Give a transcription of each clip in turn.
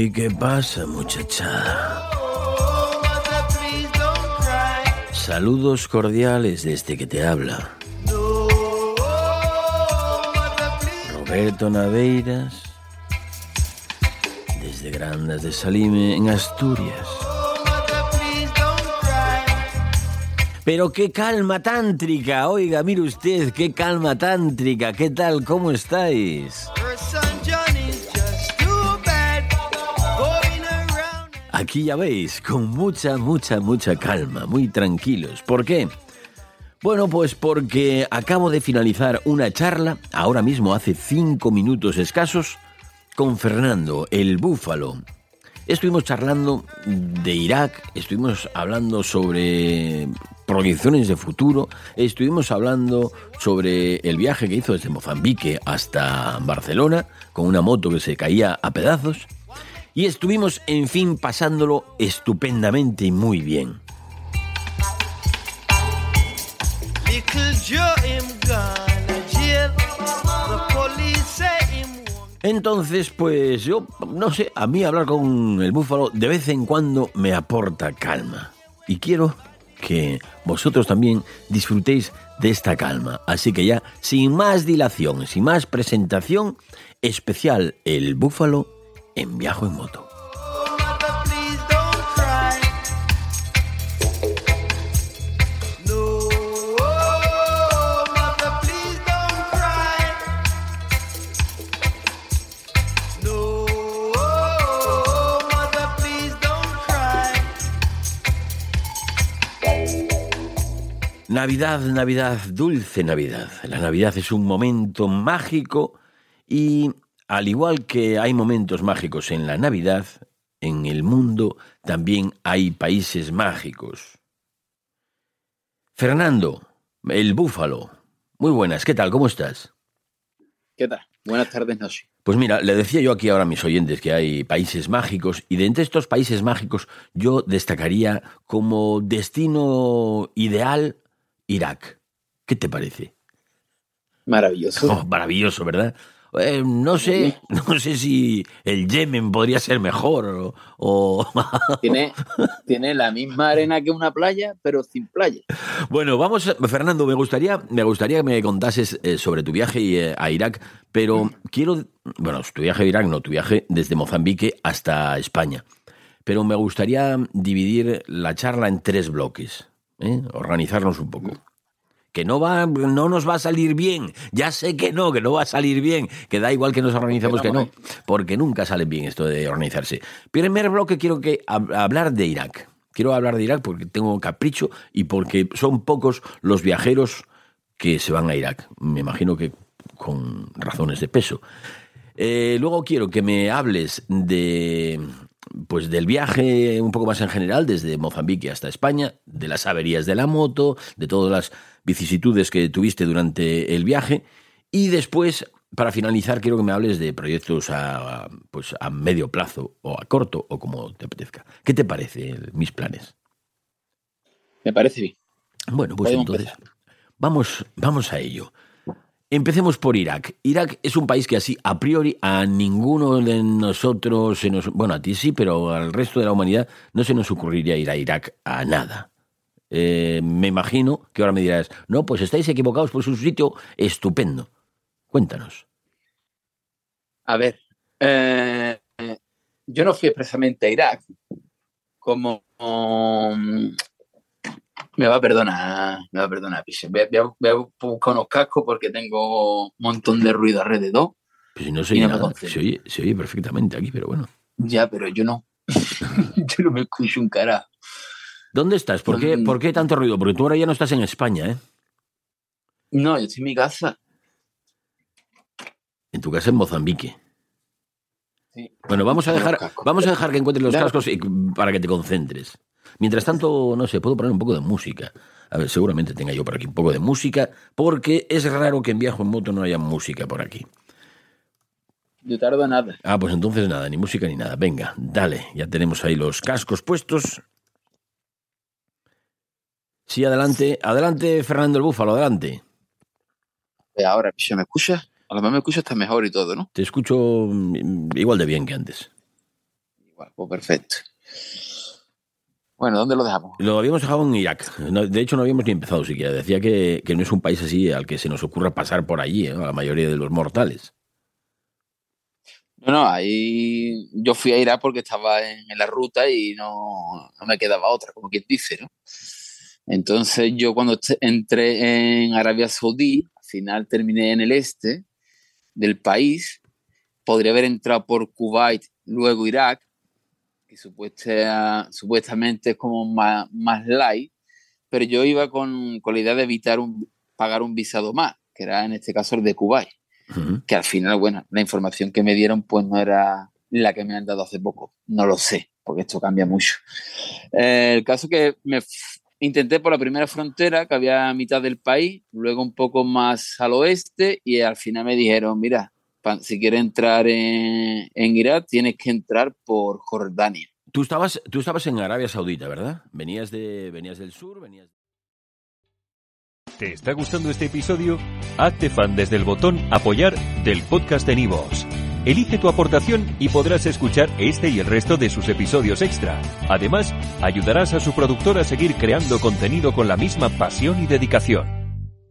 Ey, ¿qué pasa muchacha? Saludos cordiales desde que te habla. Roberto Naveiras, desde Grandas de Salime, en Asturias. Pero qué calma tántrica, oiga, mire usted, qué calma tántrica, ¿qué tal? ¿Cómo estáis? Aquí ya veis, con mucha, mucha, mucha calma, muy tranquilos. ¿Por qué? Bueno, pues porque acabo de finalizar una charla, ahora mismo hace cinco minutos escasos, con Fernando, el búfalo. Estuvimos charlando de Irak, estuvimos hablando sobre proyecciones de futuro, estuvimos hablando sobre el viaje que hizo desde Mozambique hasta Barcelona, con una moto que se caía a pedazos, y estuvimos, en fin, pasándolo estupendamente y muy bien. Entonces, pues yo, no sé, a mí hablar con el búfalo de vez en cuando me aporta calma. Y quiero que vosotros también disfrutéis de esta calma. Así que ya, sin más dilación, sin más presentación, especial el búfalo en viaje en moto. Navidad, Navidad, dulce Navidad. La Navidad es un momento mágico y al igual que hay momentos mágicos en la Navidad, en el mundo también hay países mágicos. Fernando, el búfalo. Muy buenas, ¿qué tal? ¿Cómo estás? ¿Qué tal? Buenas tardes. Pues mira, le decía yo aquí ahora a mis oyentes que hay países mágicos y de entre estos países mágicos yo destacaría como destino ideal Irak. ¿Qué te parece? Maravilloso. Oh, maravilloso, ¿verdad? Eh, no sé, no sé si el Yemen podría ser mejor o... o- Tiene, tiene la misma arena que una playa, pero sin playa. Bueno, vamos, Fernando, me gustaría, me gustaría que me contases eh, sobre tu viaje eh, a Irak, pero quiero, bueno, tu viaje a Irak, no, tu viaje desde Mozambique hasta España. Pero me gustaría dividir la charla en tres bloques, ¿eh? organizarnos un poco. Que no va, no nos va a salir bien. Ya sé que no, que no va a salir bien. Que da igual que nos organicemos que no, porque nunca sale bien esto de organizarse. Primer bloque quiero que hab- hablar de Irak. Quiero hablar de Irak porque tengo capricho y porque son pocos los viajeros que se van a Irak. Me imagino que con razones de peso. Eh, luego quiero que me hables de, pues del viaje un poco más en general, desde Mozambique hasta España, de las averías de la moto, de todas las vicisitudes que tuviste durante el viaje. Y después, para finalizar, quiero que me hables de proyectos a, pues a medio plazo o a corto o como te apetezca. ¿Qué te parece mis planes? Me parece bien. Bueno, pues Podemos entonces vamos, vamos a ello. Empecemos por Irak. Irak es un país que así, a priori, a ninguno de nosotros, se nos, bueno, a ti sí, pero al resto de la humanidad no se nos ocurriría ir a Irak a nada. Eh, me imagino que ahora me dirás, no, pues estáis equivocados, pues es un sitio estupendo. Cuéntanos. A ver, eh, yo no fui expresamente a Irak. Como me va a perdonar, me va a perdonar. Voy a, voy a- voy a buscar unos cascos porque tengo un montón de ruido alrededor. Si no se Y oye no me nada, se oye, se oye perfectamente aquí, pero bueno. Ya, pero yo no. yo no me escucho un carajo. ¿Dónde estás? ¿Por qué, Mm. ¿Por qué tanto ruido? Porque tú ahora ya no estás en España, ¿eh? No, yo estoy en mi casa. En tu casa en Mozambique. Sí. Bueno, vamos a dejar, vamos a dejar que encuentres los Claro. cascos y- para que te concentres. Mientras tanto, no sé, puedo poner un poco de música. A ver, seguramente tenga yo por aquí un poco de música, porque es raro que en viaje en moto no haya música por aquí. Yo tardo nada. Ah, pues entonces nada, ni música ni nada. Venga, dale, ya tenemos ahí los cascos puestos. Sí, adelante, adelante, Fernando el Búfalo, adelante. Eh, Ahora, Piche, ¿me escuchas? A lo mejor me escuchas está mejor y todo, ¿no? Te escucho mm, igual de bien que antes. Igual, pues perfecto. Bueno, ¿dónde lo dejamos? Lo habíamos dejado en Irak. No, de hecho, no habíamos ni empezado siquiera. Decía que, que no es un país así al que se nos ocurra pasar por allí, ¿eh? a la mayoría de los mortales. No, no, ahí yo fui a Irak porque estaba en, en la ruta y no, no me quedaba otra, como quien dice, ¿no? Entonces yo cuando entré en Arabia Saudí, al final terminé en el este del país, podría haber entrado por Kuwait, luego Irak, que supuesta- supuestamente es como más, más light, pero yo iba con, con la idea de evitar un, pagar un visado más, que era en este caso el de Kuwait Ujú. que al final, bueno, la información que me dieron pues no era la que me han dado hace poco. No lo sé, porque esto cambia mucho. Eh, el caso que me intenté por la primera frontera, que había a mitad del país, luego un poco más al oeste, y al final me dijeron, mira, si quieres entrar en, en Irak, tienes que entrar por Jordania. Tú estabas, tú estabas en Arabia Saudita, ¿verdad? Venías, de, venías del sur, venías... ¿Te está gustando este episodio? Hazte fan desde el botón Apoyar del podcast de Nivos. Elige tu aportación y podrás escuchar este y el resto de sus episodios extra. Además, ayudarás a su productor a seguir creando contenido con la misma pasión y dedicación.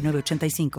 906985.